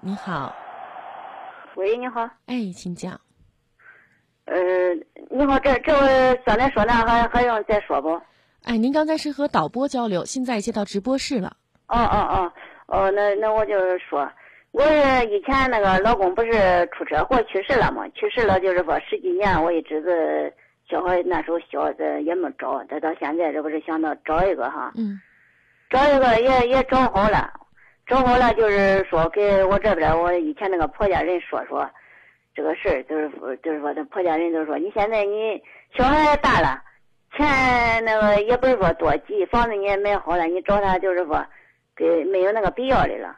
你好，喂，你好。哎，请讲。呃，你好，这这我刚才说那还还用再说不？哎，您刚才是和导播交流，现在接到直播室了。哦哦哦哦，那那我就是说，我以前那个老公不是出车祸去世了嘛？去世了就是说十几年，我一直是小孩那时候小，这也没找，这到现在这不是想到找一个哈？嗯。找一个也也找好了，找好了就是说给我这边我以前那个婆家人说说这个事儿，就是就是说，这婆家人就说，你现在你小孩也大了。钱那个也不是说多急，房子你也买好了，你找他就是说，给没有那个必要的了。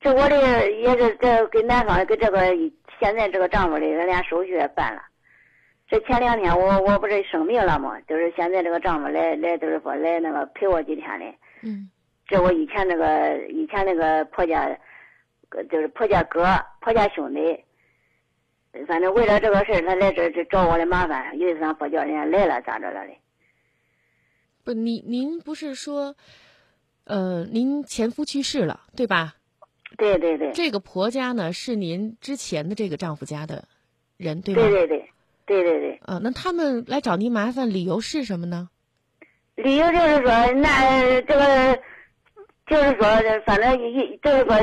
这我的也是这给男方给这个现在这个丈夫的连手续也办了。这前两天我我不是生病了嘛，就是现在这个丈夫来来就是说来那个陪我几天的。嗯。这我以前那个以前那个婆家，就是婆家哥婆家兄弟。反正为了这个事儿，他来这这找我的麻烦，有一次他不叫人家来了，咋着了嘞？不，您您不是说，呃，您前夫去世了，对吧？对对对。这个婆家呢，是您之前的这个丈夫家的人，对吧？对对对，对对对。啊，那他们来找您麻烦，理由是什么呢？理由就是说，那这个就是说，反正一就是说。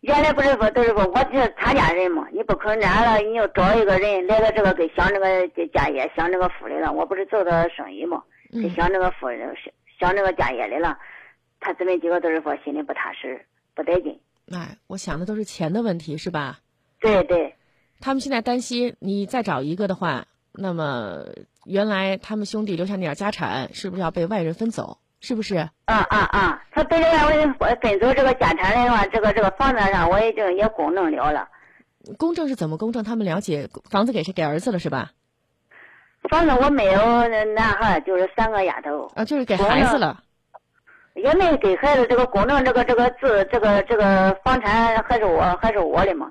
原来不是说都是说我是他家人嘛，你不可能来了，你要找一个人来到这个给享这个家业、享这个福来了。我不是做的生意嘛，给享这个福、享享这个家业来了。他姊妹几个都是说心里不踏实、不得劲。哎，我想的都是钱的问题，是吧？对对。他们现在担心你再找一个的话，那么原来他们兄弟留下那点家产，是不是要被外人分走？是不是？啊啊啊！他本来我分走这个家产的话，这个这个房子上我已经也公证了了。公证是怎么公证？他们了解房子给谁？给儿子了是吧？房子我没有男孩，就是三个丫头。啊，就是给孩子了。也没给孩子这个公证，这个这个字，这个这个房产还是我还是我的嘛？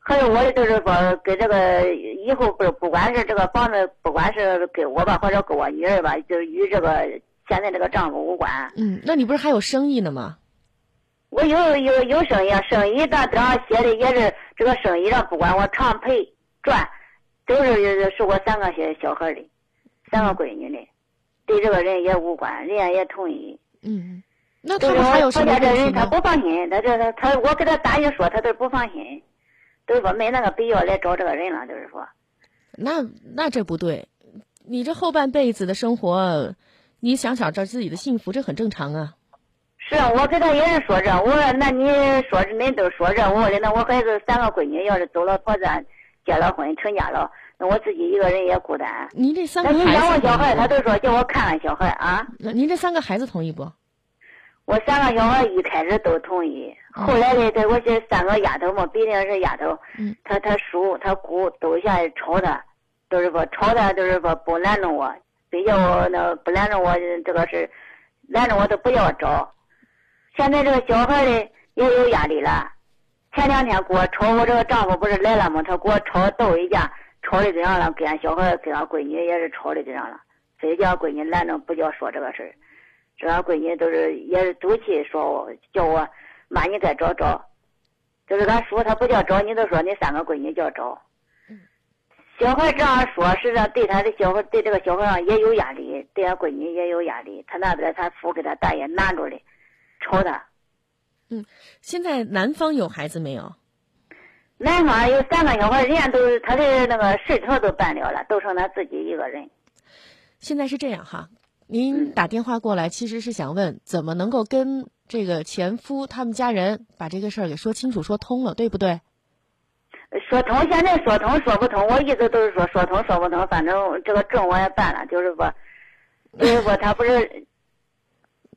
还是我的，就是说给这个以后不不管是这个房子，不管是给我吧，或者给我女儿吧，就与这个。现在这个丈夫无关。嗯，那你不是还有生意呢吗？我有有有生意，生意上上写的也是这个生意上，不管我常赔赚，都是是我三个小小孩的，三个闺女的，对这个人也无关，人家也同意。嗯，那他还有什么？这人他不放心，他这他他我给他打一说，他都不放心，都是说没那个必要来找这个人了，就是说。那那这不对，你这后半辈子的生活。你想找着自己的幸福，这很正常啊。是啊，我跟他也是说这，我说那你说恁都说这，我说那我孩子三个闺女要是走了婆家，结了婚成家了，那我自己一个人也孤单。您这三个孩子，那你养我小孩，他都说叫我看看小孩啊。那您这三个孩子同意不？我三个小孩一开始都同意，后来的这我这三个丫头嘛，毕竟是丫头，他他叔他姑都下来吵他，都是说吵他，都是说不拦着我。非叫我那不拦着我这个事，拦着我都不要找。现在这个小孩的也有压力了。前两天给我吵，我这个丈夫不是来了吗？他给我吵斗一架，吵的这样了，跟俺小孩跟俺闺女也是吵的这样了。非叫闺女拦着不叫说这个事儿，这俺闺女都是也是赌气说我叫我妈你再找找。就是俺叔他不叫找，你都说你三个闺女叫找。小孩这样说，实际上对他的小孩，对这个小孩上也有压力，对俺闺女也有压力。他那边他父给他大爷拦着嘞，吵他。嗯，现在男方有孩子没有？男方有三个小孩，人家都他的那个事条都办了了，都剩他自己一个人。现在是这样哈，您打电话过来，其实是想问怎么能够跟这个前夫他们家人把这个事儿给说清楚、说通了，对不对？说通，现在说通说不通，我一直都是说说通说不通，反正这个证我也办了，就是说，就是说他不是。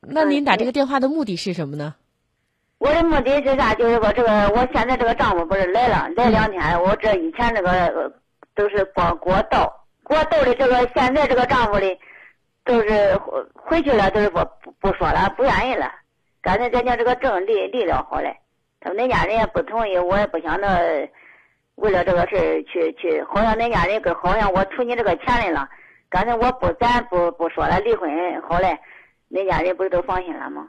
那您打这个电话的目的是什么呢？我的目的是啥？就是说这个，我现在这个丈夫不是来了，来两天，我这以前这个都是光给我斗，给我斗的这个，现在这个丈夫的都是回去了，都是不不不说了，不愿意了。刚才咱家这个证离离了好嘞，他们那家人也不同意，我也不想那。为了这个事儿去去，好像恁家人跟好像我图你这个钱来了。刚才我不咱不不说了离婚，好嘞，恁家人不是都放心了吗？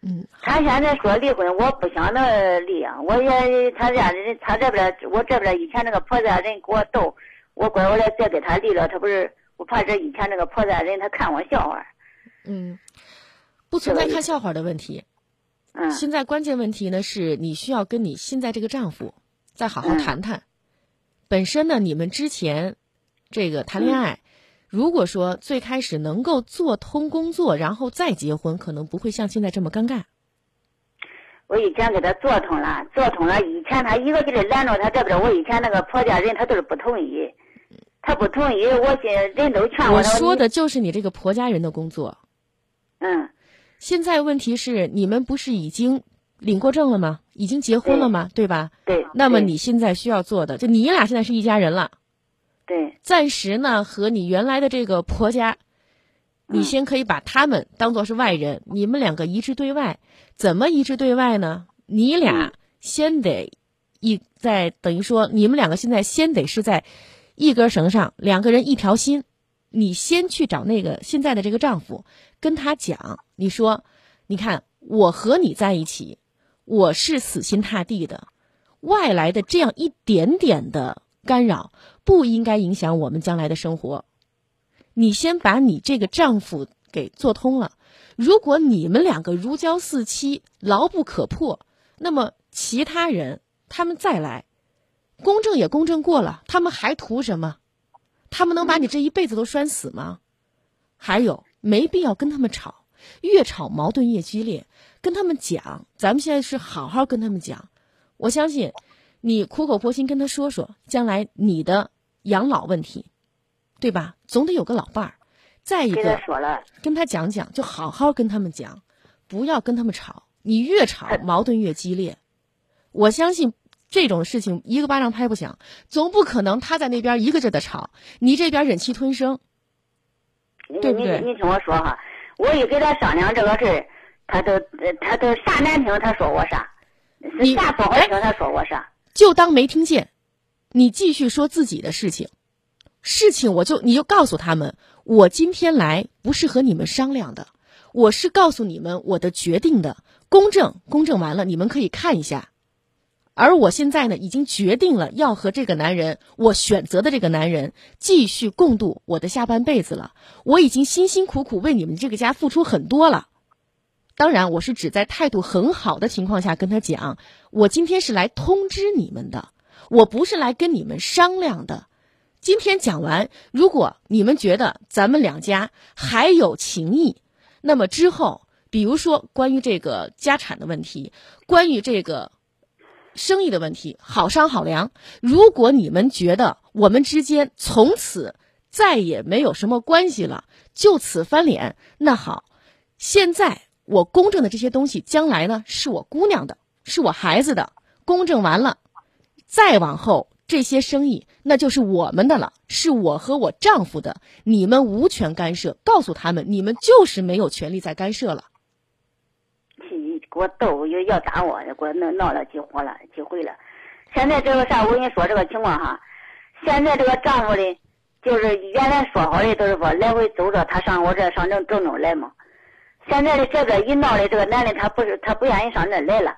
嗯，他现在说离婚，我不想那离啊。我也他家人，他这边我这边以前那个婆家人给我逗，我拐过来再给他离了，他不是我怕这以前那个婆家人他看我笑话。嗯，不存在看笑话的问题。嗯。现在关键问题呢，是你需要跟你现在这个丈夫再好好谈谈。本身呢，你们之前这个谈恋爱。如果说最开始能够做通工作，然后再结婚，可能不会像现在这么尴尬。我以前给他做通了，做通了。以前他一个劲儿拦着他这边，我以前那个婆家人他都是不同意，他不同意，我现人都劝我。我说的就是你这个婆家人的工作。嗯。现在问题是，你们不是已经领过证了吗？已经结婚了吗？对吧？对。那么你现在需要做的，就你俩现在是一家人了。对，暂时呢和你原来的这个婆家，你先可以把他们当做是外人，你们两个一致对外。怎么一致对外呢？你俩先得一在等于说，你们两个现在先得是在一根绳上，两个人一条心。你先去找那个现在的这个丈夫，跟他讲，你说，你看我和你在一起，我是死心塌地的，外来的这样一点点的。干扰不应该影响我们将来的生活。你先把你这个丈夫给做通了。如果你们两个如胶似漆、牢不可破，那么其他人他们再来，公证也公证过了，他们还图什么？他们能把你这一辈子都拴死吗？还有，没必要跟他们吵，越吵矛盾越激烈。跟他们讲，咱们现在是好好跟他们讲。我相信。你苦口婆心跟他说说，将来你的养老问题，对吧？总得有个老伴儿。再一个，跟他讲讲，就好好跟他们讲，不要跟他们吵。你越吵，矛盾越激烈。我相信这种事情一个巴掌拍不响，总不可能他在那边一个劲的吵，你这边忍气吞声，对不对？你听我说哈，我一给他商量这个事儿，他都他都啥难听他说我啥，啥不好听他说我啥。就当没听见，你继续说自己的事情。事情我就你就告诉他们，我今天来不是和你们商量的，我是告诉你们我的决定的。公证公证完了，你们可以看一下。而我现在呢，已经决定了要和这个男人，我选择的这个男人继续共度我的下半辈子了。我已经辛辛苦苦为你们这个家付出很多了。当然，我是指在态度很好的情况下跟他讲，我今天是来通知你们的，我不是来跟你们商量的。今天讲完，如果你们觉得咱们两家还有情谊，那么之后，比如说关于这个家产的问题，关于这个生意的问题，好商好量。如果你们觉得我们之间从此再也没有什么关系了，就此翻脸，那好，现在。我公证的这些东西，将来呢是我姑娘的，是我孩子的。公证完了，再往后这些生意那就是我们的了，是我和我丈夫的，你们无权干涉。告诉他们，你们就是没有权利再干涉了。给我逗，又要打我，给我闹闹了几回了，几回了。现在这个啥，我跟你说这个情况哈。现在这个丈夫的，就是原来说好的都是说来回走着，他上我这上郑郑州来嘛。现在的这个一闹的这个男的，他不是他不愿意上那来了，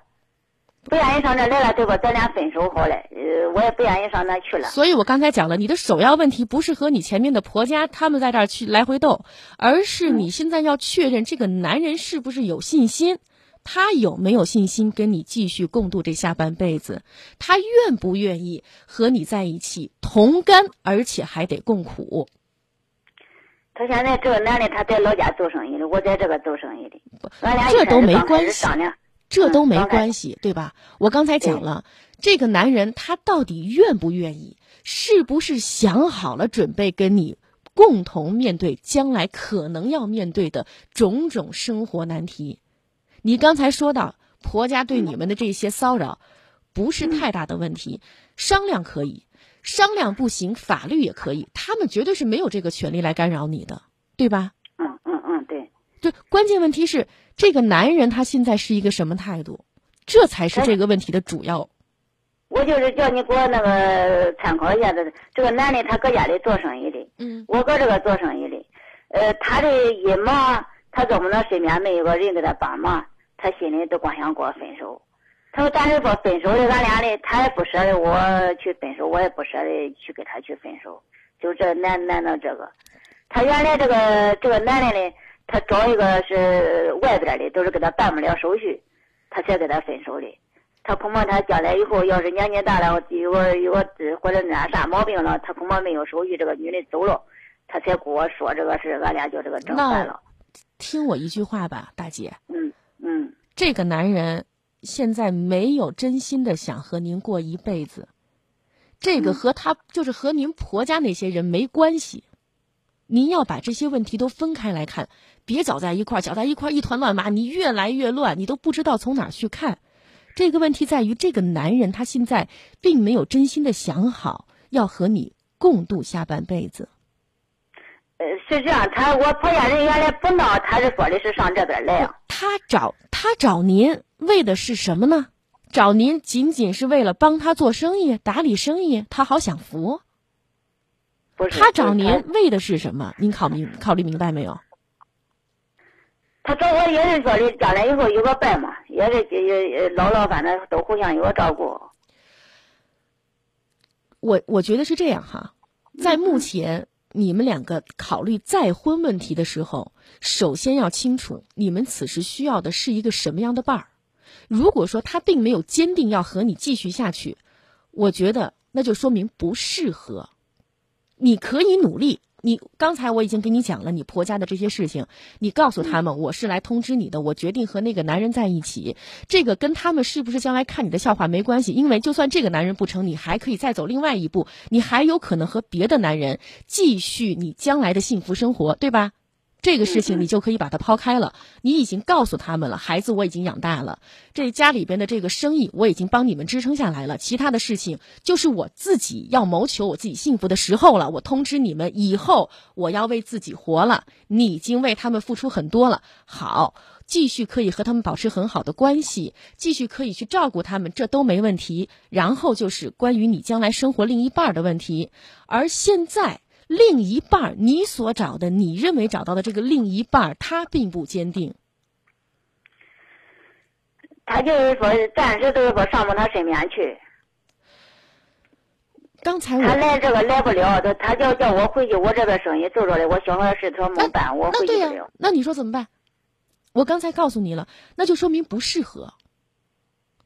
不愿意上那来了，对吧？咱俩分手好了，呃，我也不愿意上那去了。所以我刚才讲了，你的首要问题不是和你前面的婆家他们在这儿去来回斗，而是你现在要确认这个男人是不是有信心，他有没有信心跟你继续共度这下半辈子，他愿不愿意和你在一起同甘，而且还得共苦。他现在这个男的，他在老家做生意的，我在这个做生意的，俺俩这都没关系，这都没关系，对吧？我刚才讲了，这个男人他到底愿不愿意，是不是想好了准备跟你共同面对将来可能要面对的种种生活难题？你刚才说到婆家对你们的这些骚扰，不是太大的问题，商量可以。商量不行，法律也可以。他们绝对是没有这个权利来干扰你的，对吧？嗯嗯嗯，对。对，关键问题是这个男人他现在是一个什么态度？这才是这个问题的主要。我就是叫你给我那个参考一下子，这个男的他搁家里做生意的，嗯，我搁这个做生意的，呃，他的一忙，他怎么能身边没有个人给他帮忙？他心里都光想跟我分手。他说：“但是说分手的，俺俩的，他也不舍得我去分手，我也不舍得去跟他去分手。就这难难到这个，他原来这个这个男的呢，他找一个是外边的，都是给他办不了手续，他才跟他分手的。他恐怕他将来以后要是年纪大了，有个有个或者那啥毛病了，他恐怕没有手续，这个女的走了，他才跟我说这个事，俺俩就这个整坏了。听我一句话吧，大姐。嗯嗯，这个男人。现在没有真心的想和您过一辈子，这个和他就是和您婆家那些人没关系。您要把这些问题都分开来看，别搅在一块儿，搅在一块儿一团乱麻，你越来越乱，你都不知道从哪儿去看。这个问题在于，这个男人他现在并没有真心的想好要和你共度下半辈子。呃，是这样，他我婆家人原来不闹，他是说的是上这边来。他找他找您。为的是什么呢？找您仅仅是为了帮他做生意、打理生意，他好享福。他找您为的是什么？您考明考虑明白没有？他找我也是说的，将来以后有个伴嘛，也是也老老反正都互相有个照顾。我我觉得是这样哈，在目前你们两个考虑再婚问题的时候，首先要清楚你们此时需要的是一个什么样的伴儿。如果说他并没有坚定要和你继续下去，我觉得那就说明不适合。你可以努力，你刚才我已经跟你讲了你婆家的这些事情，你告诉他们我是来通知你的，我决定和那个男人在一起。这个跟他们是不是将来看你的笑话没关系，因为就算这个男人不成，你还可以再走另外一步，你还有可能和别的男人继续你将来的幸福生活，对吧？这个事情你就可以把它抛开了。你已经告诉他们了，孩子我已经养大了，这家里边的这个生意我已经帮你们支撑下来了。其他的事情就是我自己要谋求我自己幸福的时候了。我通知你们，以后我要为自己活了。你已经为他们付出很多了，好，继续可以和他们保持很好的关系，继续可以去照顾他们，这都没问题。然后就是关于你将来生活另一半的问题，而现在。另一半，你所找的，你认为找到的这个另一半，他并不坚定。他就是说，暂时都是说上不他身边去。刚才他来这个来不了，他他叫叫我回去，我这边生意做着嘞，我小孩事他没办，我回去不了。那你说怎么办？我刚才告诉你了，那就说明不适合。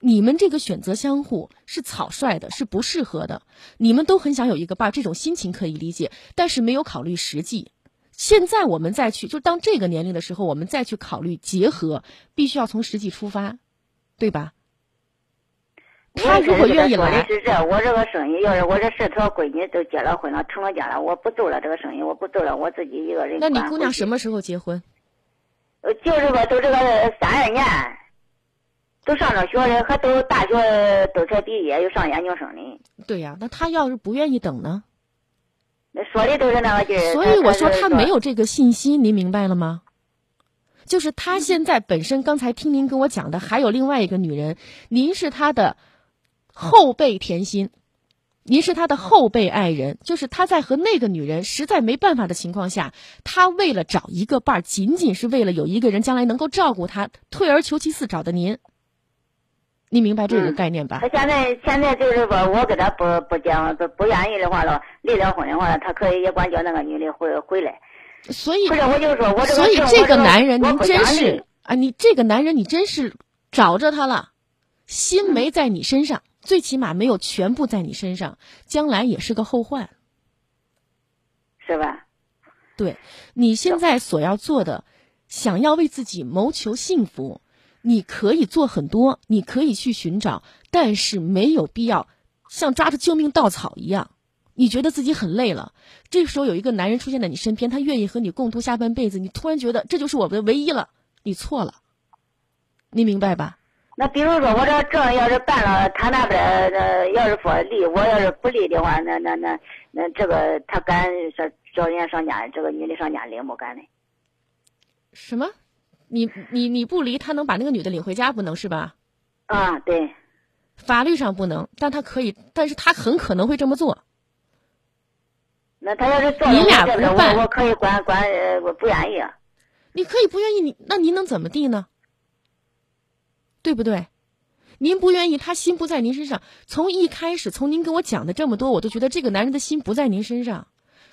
你们这个选择相互是草率的，是不适合的。你们都很想有一个伴，这种心情可以理解，但是没有考虑实际。现在我们再去，就当这个年龄的时候，我们再去考虑结合，必须要从实际出发，对吧？他如果愿意来，是这，我这个生意要是我这十条闺女都结了婚了，成了家了，我不做了这个生意，我不做了，我自己一个人。那你姑娘什么时候结婚？呃，就是说，都这个三二年。都上着学了，还都大学都才毕业，又上研究生呢。对呀，那他要是不愿意等呢？那说的都是那个劲儿。所以我说他没有这个信心，您明白了吗？就是他现在本身，刚才听您跟我讲的，还有另外一个女人，您是他的后辈甜心，您是他的后辈爱人，就是他在和那个女人实在没办法的情况下，他为了找一个伴儿，仅仅是为了有一个人将来能够照顾他，退而求其次找的您。你明白这个概念吧？他现在现在就是说，我给他不不讲不不愿意的话了，离了婚的话，他可以也管叫那个女的回回来。所以，不是我就说，我这个所以这个男人，您真是啊，你这个男人，你真是找着他了，心没在你身上，最起码没有全部在你身上，将来也是个后患，是吧？对，你现在所要做的，想要为自己谋求幸福。你可以做很多，你可以去寻找，但是没有必要像抓着救命稻草一样。你觉得自己很累了，这时候有一个男人出现在你身边，他愿意和你共度下半辈子，你突然觉得这就是我的唯一了，你错了，你明白吧？那比如说我这证要是办了，他那边呃要是说立，我要是不立的话，那那那那这个他敢说找人家上家，这个女的上家领不敢呢？什么？你你你不离，他能把那个女的领回家，不能是吧？啊，对，法律上不能，但他可以，但是他很可能会这么做。那他要是做你俩不办，我可以管管，我不愿意。你可以不愿意，你那您能怎么地呢？对不对？您不愿意，他心不在您身上。从一开始，从您跟我讲的这么多，我都觉得这个男人的心不在您身上。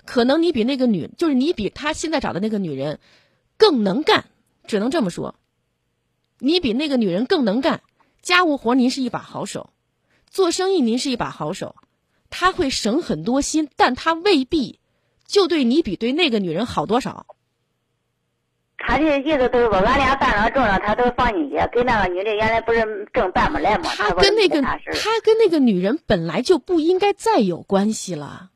可能你比那个女，就是你比他现在找的那个女人更能干，只能这么说。你比那个女人更能干，家务活您是一把好手，做生意您是一把好手，他会省很多心，但他未必就对你比对那个女人好多少。他的意思都是说，俺俩办了证了，他都放你家。跟那个女的原来不是证办不来吗？他跟那个他跟那个女人本来就不应该再有关系了。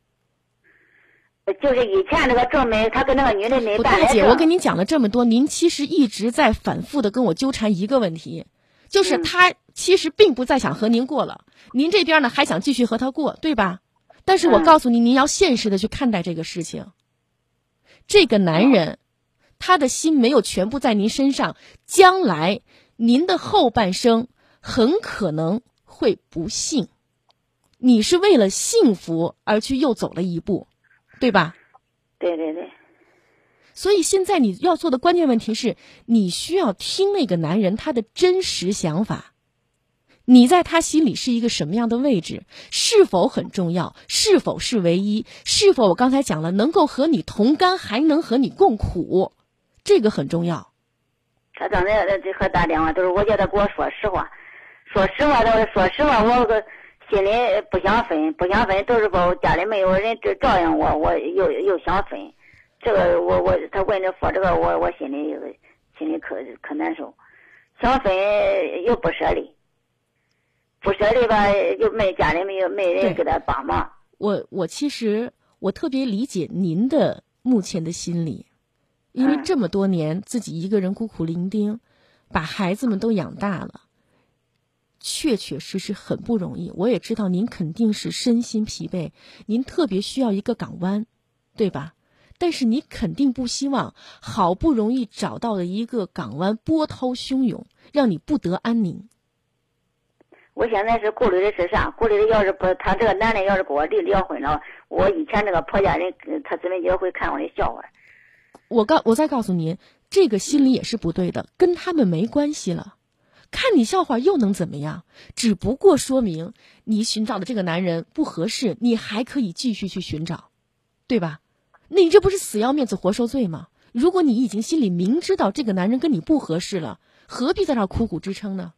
就是以前那个证没，他跟那个女的没办。大姐，我跟您讲了这么多，您其实一直在反复的跟我纠缠一个问题，就是他其实并不再想和您过了，您这边呢还想继续和他过，对吧？但是我告诉您，您要现实的去看待这个事情。这个男人。他的心没有全部在您身上，将来您的后半生很可能会不幸。你是为了幸福而去又走了一步，对吧？对对对。所以现在你要做的关键问题是你需要听那个男人他的真实想法，你在他心里是一个什么样的位置？是否很重要？是否是唯一？是否我刚才讲了能够和你同甘，还能和你共苦？这个很重要。他刚才这和打电话都是我叫他给我说实话，说实话，他说实话，我个心里不想分，不想分，都是说家里没有人照照应我，我又又想分。这个我我他问着说这个我我心里心里可可难受，想分又不舍得，不舍得吧又没家里没有没人给他帮忙。我我其实我特别理解您的目前的心理。因为这么多年自己一个人孤苦伶仃，把孩子们都养大了，确确实实很不容易。我也知道您肯定是身心疲惫，您特别需要一个港湾，对吧？但是你肯定不希望好不容易找到的一个港湾波涛汹涌，让你不得安宁。我现在是顾虑的是啥？顾虑的要是不他这个男的要是跟我离离婚了，我以前那个婆家人他姊妹也会看我的笑话。我告我再告诉您，这个心理也是不对的，跟他们没关系了。看你笑话又能怎么样？只不过说明你寻找的这个男人不合适，你还可以继续去寻找，对吧？那你这不是死要面子活受罪吗？如果你已经心里明知道这个男人跟你不合适了，何必在那苦苦支撑呢？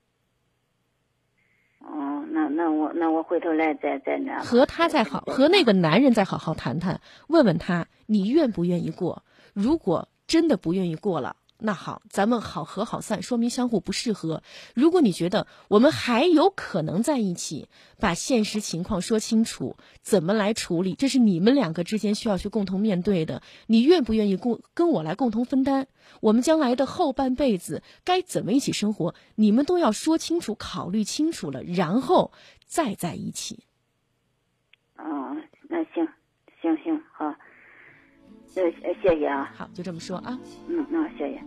哦，那那我那我回头来再再那和他再好和那个男人再好好谈谈，问问他你愿不愿意过。如果真的不愿意过了，那好，咱们好合好散，说明相互不适合。如果你觉得我们还有可能在一起，把现实情况说清楚，怎么来处理，这是你们两个之间需要去共同面对的。你愿不愿意共跟我来共同分担？我们将来的后半辈子该怎么一起生活？你们都要说清楚，考虑清楚了，然后再在一起。哦，那行，行行好。谢谢谢啊，好，就这么说啊。嗯，那谢谢。